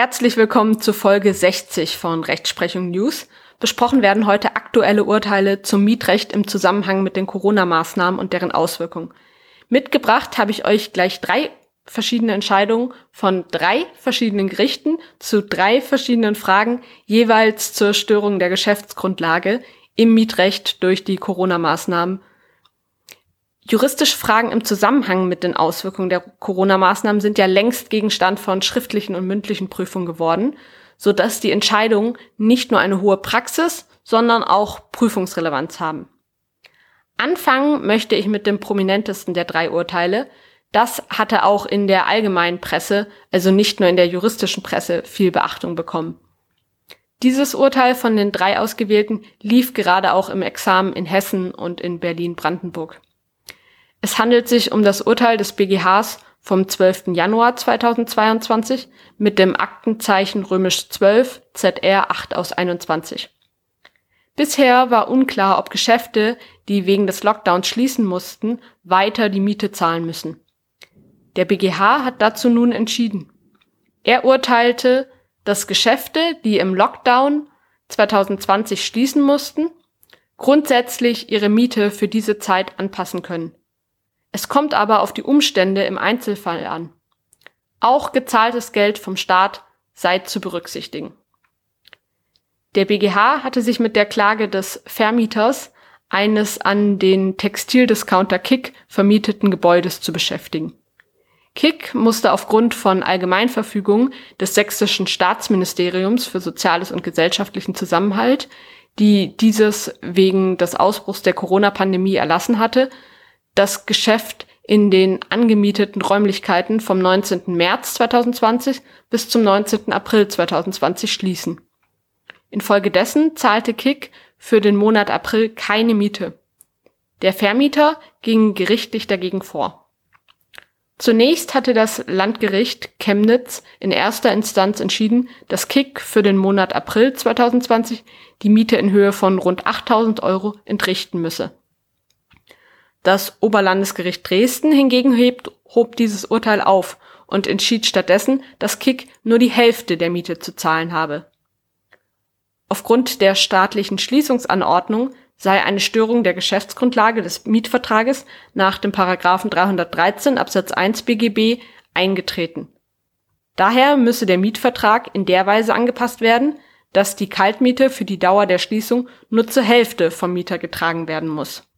Herzlich willkommen zu Folge 60 von Rechtsprechung News. Besprochen werden heute aktuelle Urteile zum Mietrecht im Zusammenhang mit den Corona-Maßnahmen und deren Auswirkungen. Mitgebracht habe ich euch gleich drei verschiedene Entscheidungen von drei verschiedenen Gerichten zu drei verschiedenen Fragen jeweils zur Störung der Geschäftsgrundlage im Mietrecht durch die Corona-Maßnahmen Juristische Fragen im Zusammenhang mit den Auswirkungen der Corona-Maßnahmen sind ja längst Gegenstand von schriftlichen und mündlichen Prüfungen geworden, so dass die Entscheidungen nicht nur eine hohe Praxis, sondern auch Prüfungsrelevanz haben. Anfangen möchte ich mit dem prominentesten der drei Urteile. Das hatte auch in der allgemeinen Presse, also nicht nur in der juristischen Presse, viel Beachtung bekommen. Dieses Urteil von den drei Ausgewählten lief gerade auch im Examen in Hessen und in Berlin-Brandenburg. Es handelt sich um das Urteil des BGHs vom 12. Januar 2022 mit dem Aktenzeichen römisch 12 ZR 8 aus 21. Bisher war unklar, ob Geschäfte, die wegen des Lockdowns schließen mussten, weiter die Miete zahlen müssen. Der BGH hat dazu nun entschieden. Er urteilte, dass Geschäfte, die im Lockdown 2020 schließen mussten, grundsätzlich ihre Miete für diese Zeit anpassen können. Es kommt aber auf die Umstände im Einzelfall an. Auch gezahltes Geld vom Staat sei zu berücksichtigen. Der BGH hatte sich mit der Klage des Vermieters eines an den Textildiscounter Kick vermieteten Gebäudes zu beschäftigen. Kick musste aufgrund von Allgemeinverfügungen des sächsischen Staatsministeriums für Soziales und gesellschaftlichen Zusammenhalt, die dieses wegen des Ausbruchs der Corona-Pandemie erlassen hatte, das Geschäft in den angemieteten Räumlichkeiten vom 19. März 2020 bis zum 19. April 2020 schließen. Infolgedessen zahlte Kick für den Monat April keine Miete. Der Vermieter ging gerichtlich dagegen vor. Zunächst hatte das Landgericht Chemnitz in erster Instanz entschieden, dass Kick für den Monat April 2020 die Miete in Höhe von rund 8000 Euro entrichten müsse. Das Oberlandesgericht Dresden hingegen hebt, hob dieses Urteil auf und entschied stattdessen, dass Kick nur die Hälfte der Miete zu zahlen habe. Aufgrund der staatlichen Schließungsanordnung sei eine Störung der Geschäftsgrundlage des Mietvertrages nach dem Paragraphen 313 Absatz 1 BGB eingetreten. Daher müsse der Mietvertrag in der Weise angepasst werden, dass die Kaltmiete für die Dauer der Schließung nur zur Hälfte vom Mieter getragen werden muss.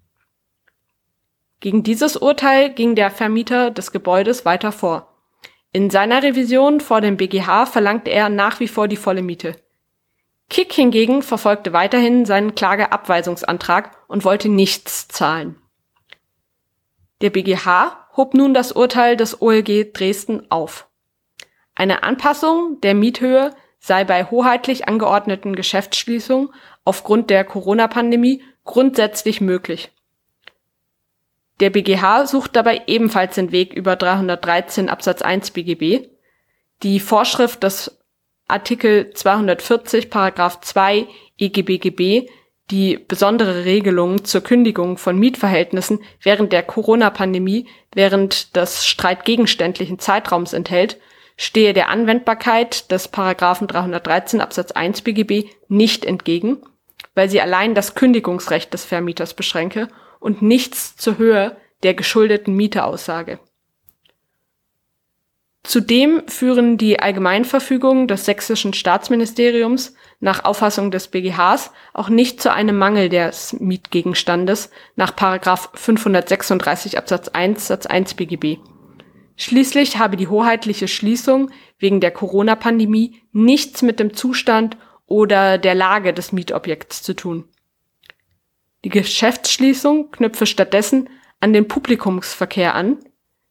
Gegen dieses Urteil ging der Vermieter des Gebäudes weiter vor. In seiner Revision vor dem BGH verlangte er nach wie vor die volle Miete. Kick hingegen verfolgte weiterhin seinen Klageabweisungsantrag und wollte nichts zahlen. Der BGH hob nun das Urteil des OLG Dresden auf. Eine Anpassung der Miethöhe sei bei hoheitlich angeordneten Geschäftsschließungen aufgrund der Corona-Pandemie grundsätzlich möglich. Der BGH sucht dabei ebenfalls den Weg über 313 Absatz 1 BGB. Die Vorschrift des Artikel 240 Paragraph 2 EGBGB, die besondere Regelungen zur Kündigung von Mietverhältnissen während der Corona-Pandemie während des streitgegenständlichen Zeitraums enthält, stehe der Anwendbarkeit des Paragraphen 313 Absatz 1 BGB nicht entgegen, weil sie allein das Kündigungsrecht des Vermieters beschränke und nichts zur Höhe der geschuldeten Miete aussage. Zudem führen die Allgemeinverfügungen des sächsischen Staatsministeriums nach Auffassung des BGHs auch nicht zu einem Mangel des Mietgegenstandes nach 536 Absatz 1 Satz 1 BGB. Schließlich habe die hoheitliche Schließung wegen der Corona-Pandemie nichts mit dem Zustand oder der Lage des Mietobjekts zu tun. Die Geschäftsschließung knüpfe stattdessen an den Publikumsverkehr an,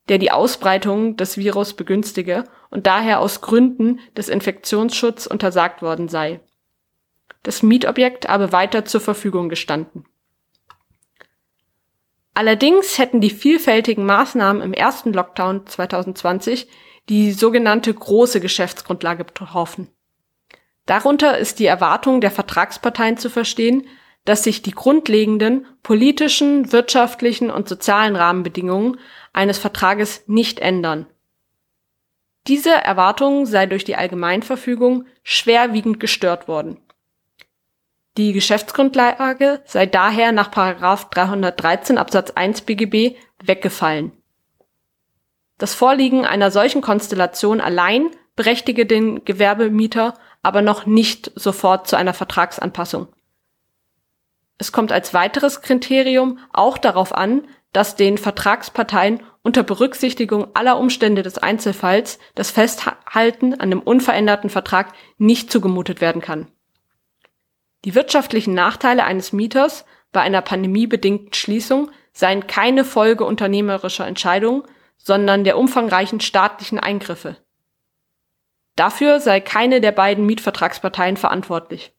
der die Ausbreitung des Virus begünstige und daher aus Gründen des Infektionsschutzes untersagt worden sei. Das Mietobjekt habe weiter zur Verfügung gestanden. Allerdings hätten die vielfältigen Maßnahmen im ersten Lockdown 2020 die sogenannte große Geschäftsgrundlage betroffen. Darunter ist die Erwartung der Vertragsparteien zu verstehen, dass sich die grundlegenden politischen, wirtschaftlichen und sozialen Rahmenbedingungen eines Vertrages nicht ändern. Diese Erwartung sei durch die Allgemeinverfügung schwerwiegend gestört worden. Die Geschäftsgrundlage sei daher nach 313 Absatz 1 BGB weggefallen. Das Vorliegen einer solchen Konstellation allein berechtige den Gewerbemieter aber noch nicht sofort zu einer Vertragsanpassung. Es kommt als weiteres Kriterium auch darauf an, dass den Vertragsparteien unter Berücksichtigung aller Umstände des Einzelfalls das Festhalten an dem unveränderten Vertrag nicht zugemutet werden kann. Die wirtschaftlichen Nachteile eines Mieters bei einer pandemiebedingten Schließung seien keine Folge unternehmerischer Entscheidungen, sondern der umfangreichen staatlichen Eingriffe. Dafür sei keine der beiden Mietvertragsparteien verantwortlich.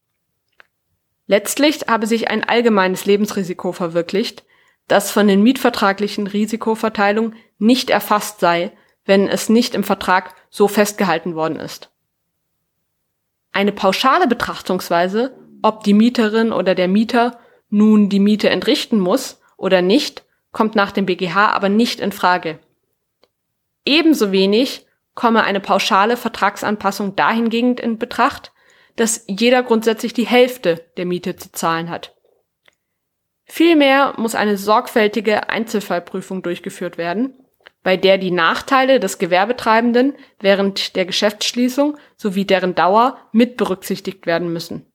Letztlich habe sich ein allgemeines Lebensrisiko verwirklicht, das von den mietvertraglichen Risikoverteilungen nicht erfasst sei, wenn es nicht im Vertrag so festgehalten worden ist. Eine pauschale Betrachtungsweise, ob die Mieterin oder der Mieter nun die Miete entrichten muss oder nicht, kommt nach dem BGH aber nicht in Frage. Ebenso wenig komme eine pauschale Vertragsanpassung dahingehend in Betracht, dass jeder grundsätzlich die Hälfte der Miete zu zahlen hat. Vielmehr muss eine sorgfältige Einzelfallprüfung durchgeführt werden, bei der die Nachteile des Gewerbetreibenden während der Geschäftsschließung sowie deren Dauer mit berücksichtigt werden müssen.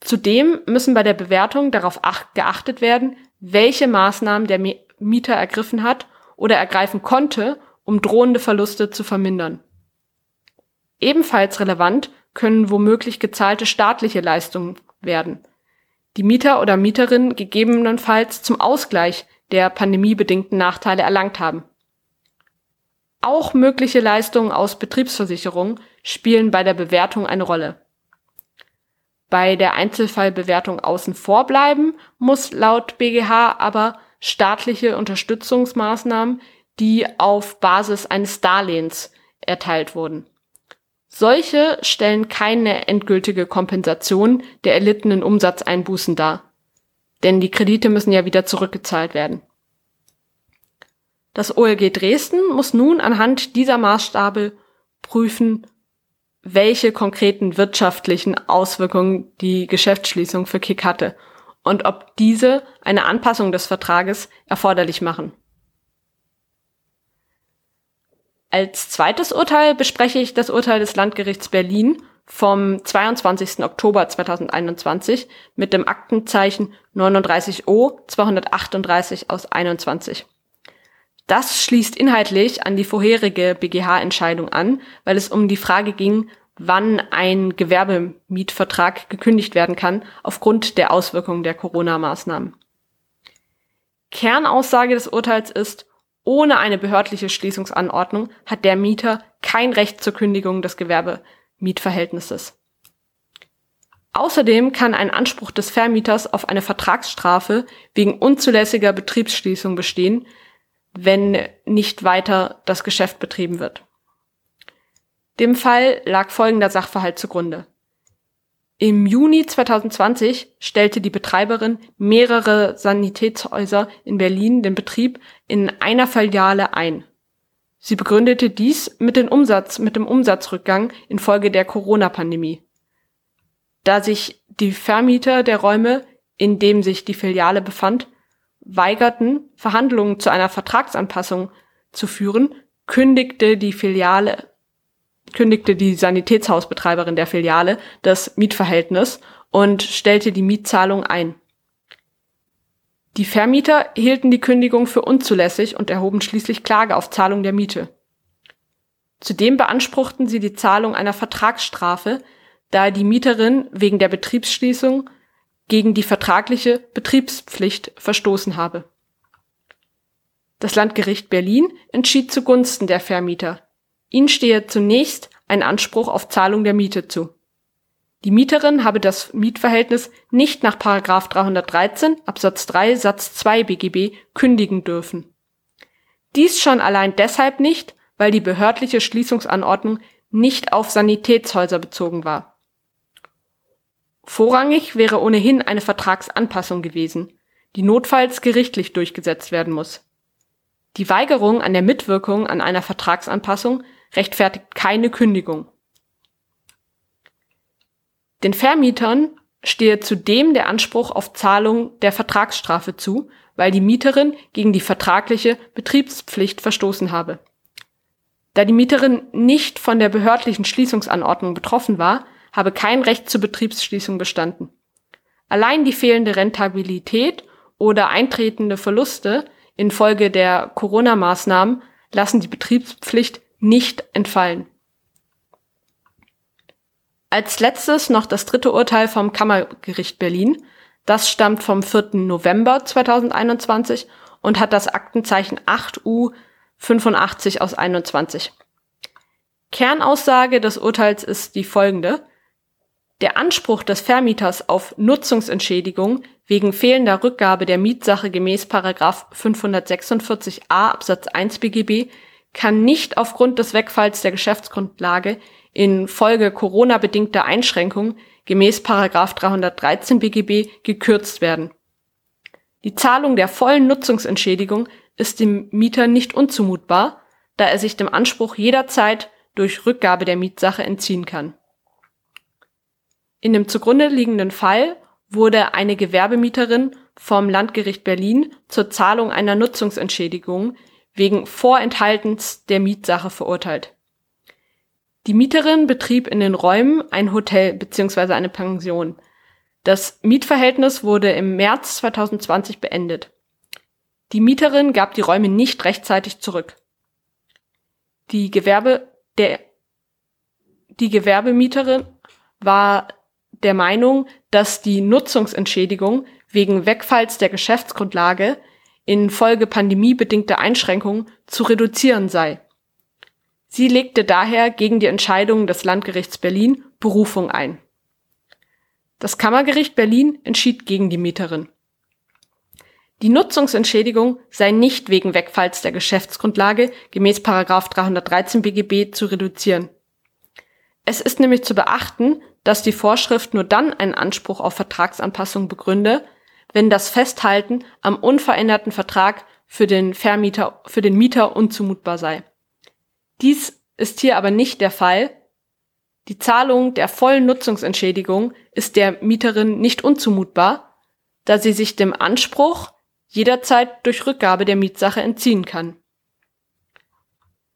Zudem müssen bei der Bewertung darauf geachtet werden, welche Maßnahmen der Mieter ergriffen hat oder ergreifen konnte, um drohende Verluste zu vermindern. Ebenfalls relevant können womöglich gezahlte staatliche Leistungen werden, die Mieter oder Mieterinnen gegebenenfalls zum Ausgleich der pandemiebedingten Nachteile erlangt haben. Auch mögliche Leistungen aus Betriebsversicherung spielen bei der Bewertung eine Rolle. Bei der Einzelfallbewertung außen vor bleiben muss laut BGH aber staatliche Unterstützungsmaßnahmen, die auf Basis eines Darlehens erteilt wurden. Solche stellen keine endgültige Kompensation der erlittenen Umsatzeinbußen dar. Denn die Kredite müssen ja wieder zurückgezahlt werden. Das OLG Dresden muss nun anhand dieser Maßstabe prüfen, welche konkreten wirtschaftlichen Auswirkungen die Geschäftsschließung für Kick hatte und ob diese eine Anpassung des Vertrages erforderlich machen. Als zweites Urteil bespreche ich das Urteil des Landgerichts Berlin vom 22. Oktober 2021 mit dem Aktenzeichen 39O 238 aus 21. Das schließt inhaltlich an die vorherige BGH-Entscheidung an, weil es um die Frage ging, wann ein Gewerbemietvertrag gekündigt werden kann aufgrund der Auswirkungen der Corona-Maßnahmen. Kernaussage des Urteils ist, ohne eine behördliche Schließungsanordnung hat der Mieter kein Recht zur Kündigung des Gewerbemietverhältnisses. Außerdem kann ein Anspruch des Vermieters auf eine Vertragsstrafe wegen unzulässiger Betriebsschließung bestehen, wenn nicht weiter das Geschäft betrieben wird. Dem Fall lag folgender Sachverhalt zugrunde. Im Juni 2020 stellte die Betreiberin mehrere Sanitätshäuser in Berlin den Betrieb in einer Filiale ein. Sie begründete dies mit dem Umsatz, mit dem Umsatzrückgang infolge der Corona-Pandemie. Da sich die Vermieter der Räume, in dem sich die Filiale befand, weigerten, Verhandlungen zu einer Vertragsanpassung zu führen, kündigte die Filiale kündigte die Sanitätshausbetreiberin der Filiale das Mietverhältnis und stellte die Mietzahlung ein. Die Vermieter hielten die Kündigung für unzulässig und erhoben schließlich Klage auf Zahlung der Miete. Zudem beanspruchten sie die Zahlung einer Vertragsstrafe, da die Mieterin wegen der Betriebsschließung gegen die vertragliche Betriebspflicht verstoßen habe. Das Landgericht Berlin entschied zugunsten der Vermieter, Ihnen stehe zunächst ein Anspruch auf Zahlung der Miete zu. Die Mieterin habe das Mietverhältnis nicht nach 313 Absatz 3 Satz 2 BGB kündigen dürfen. Dies schon allein deshalb nicht, weil die behördliche Schließungsanordnung nicht auf Sanitätshäuser bezogen war. Vorrangig wäre ohnehin eine Vertragsanpassung gewesen, die notfalls gerichtlich durchgesetzt werden muss. Die Weigerung an der Mitwirkung an einer Vertragsanpassung rechtfertigt keine Kündigung. Den Vermietern stehe zudem der Anspruch auf Zahlung der Vertragsstrafe zu, weil die Mieterin gegen die vertragliche Betriebspflicht verstoßen habe. Da die Mieterin nicht von der behördlichen Schließungsanordnung betroffen war, habe kein Recht zur Betriebsschließung bestanden. Allein die fehlende Rentabilität oder eintretende Verluste infolge der Corona-Maßnahmen lassen die Betriebspflicht nicht entfallen. Als letztes noch das dritte Urteil vom Kammergericht Berlin. Das stammt vom 4. November 2021 und hat das Aktenzeichen 8U 85 aus 21. Kernaussage des Urteils ist die folgende. Der Anspruch des Vermieters auf Nutzungsentschädigung wegen fehlender Rückgabe der Mietsache gemäß 546a Absatz 1 BGB kann nicht aufgrund des Wegfalls der Geschäftsgrundlage infolge Corona-bedingter Einschränkungen gemäß 313 BGB gekürzt werden. Die Zahlung der vollen Nutzungsentschädigung ist dem Mieter nicht unzumutbar, da er sich dem Anspruch jederzeit durch Rückgabe der Mietsache entziehen kann. In dem zugrunde liegenden Fall wurde eine Gewerbemieterin vom Landgericht Berlin zur Zahlung einer Nutzungsentschädigung wegen Vorenthaltens der Mietsache verurteilt. Die Mieterin betrieb in den Räumen ein Hotel bzw. eine Pension. Das Mietverhältnis wurde im März 2020 beendet. Die Mieterin gab die Räume nicht rechtzeitig zurück. Die Gewerbe der die Gewerbemieterin war der Meinung, dass die Nutzungsentschädigung wegen Wegfalls der Geschäftsgrundlage infolge pandemiebedingter Einschränkungen zu reduzieren sei. Sie legte daher gegen die Entscheidung des Landgerichts Berlin Berufung ein. Das Kammergericht Berlin entschied gegen die Mieterin. Die Nutzungsentschädigung sei nicht wegen Wegfalls der Geschäftsgrundlage gemäß 313 BGB zu reduzieren. Es ist nämlich zu beachten, dass die Vorschrift nur dann einen Anspruch auf Vertragsanpassung begründe, wenn das Festhalten am unveränderten Vertrag für den Vermieter, für den Mieter unzumutbar sei. Dies ist hier aber nicht der Fall. Die Zahlung der vollen Nutzungsentschädigung ist der Mieterin nicht unzumutbar, da sie sich dem Anspruch jederzeit durch Rückgabe der Mietsache entziehen kann.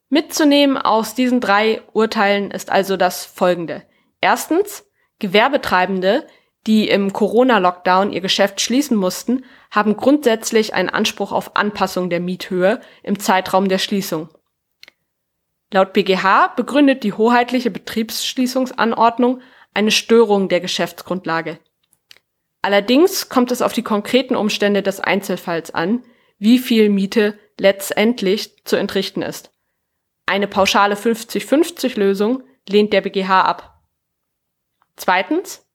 Mitzunehmen aus diesen drei Urteilen ist also das folgende. Erstens, Gewerbetreibende, die im Corona-Lockdown ihr Geschäft schließen mussten, haben grundsätzlich einen Anspruch auf Anpassung der Miethöhe im Zeitraum der Schließung. Laut BGH begründet die hoheitliche Betriebsschließungsanordnung eine Störung der Geschäftsgrundlage. Allerdings kommt es auf die konkreten Umstände des Einzelfalls an, wie viel Miete letztendlich zu entrichten ist. Eine pauschale 50-50-Lösung lehnt der BGH ab. Zweitens,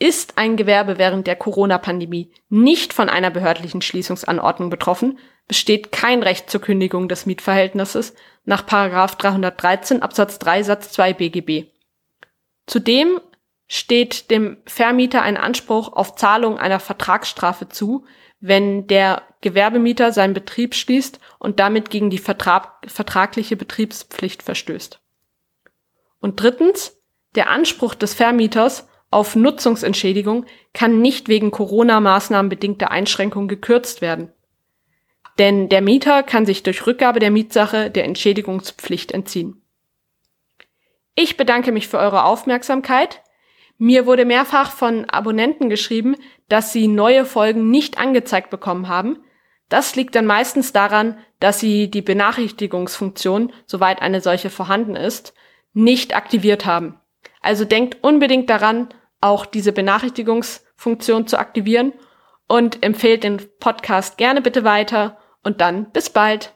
ist ein Gewerbe während der Corona-Pandemie nicht von einer behördlichen Schließungsanordnung betroffen, besteht kein Recht zur Kündigung des Mietverhältnisses nach 313 Absatz 3 Satz 2 BGB. Zudem steht dem Vermieter ein Anspruch auf Zahlung einer Vertragsstrafe zu, wenn der Gewerbemieter seinen Betrieb schließt und damit gegen die Vertrag vertragliche Betriebspflicht verstößt. Und drittens, der Anspruch des Vermieters auf Nutzungsentschädigung kann nicht wegen Corona-Maßnahmen bedingter Einschränkung gekürzt werden. Denn der Mieter kann sich durch Rückgabe der Mietsache der Entschädigungspflicht entziehen. Ich bedanke mich für eure Aufmerksamkeit. Mir wurde mehrfach von Abonnenten geschrieben, dass sie neue Folgen nicht angezeigt bekommen haben. Das liegt dann meistens daran, dass sie die Benachrichtigungsfunktion, soweit eine solche vorhanden ist, nicht aktiviert haben. Also denkt unbedingt daran, auch diese Benachrichtigungsfunktion zu aktivieren und empfehlt den Podcast gerne bitte weiter und dann bis bald.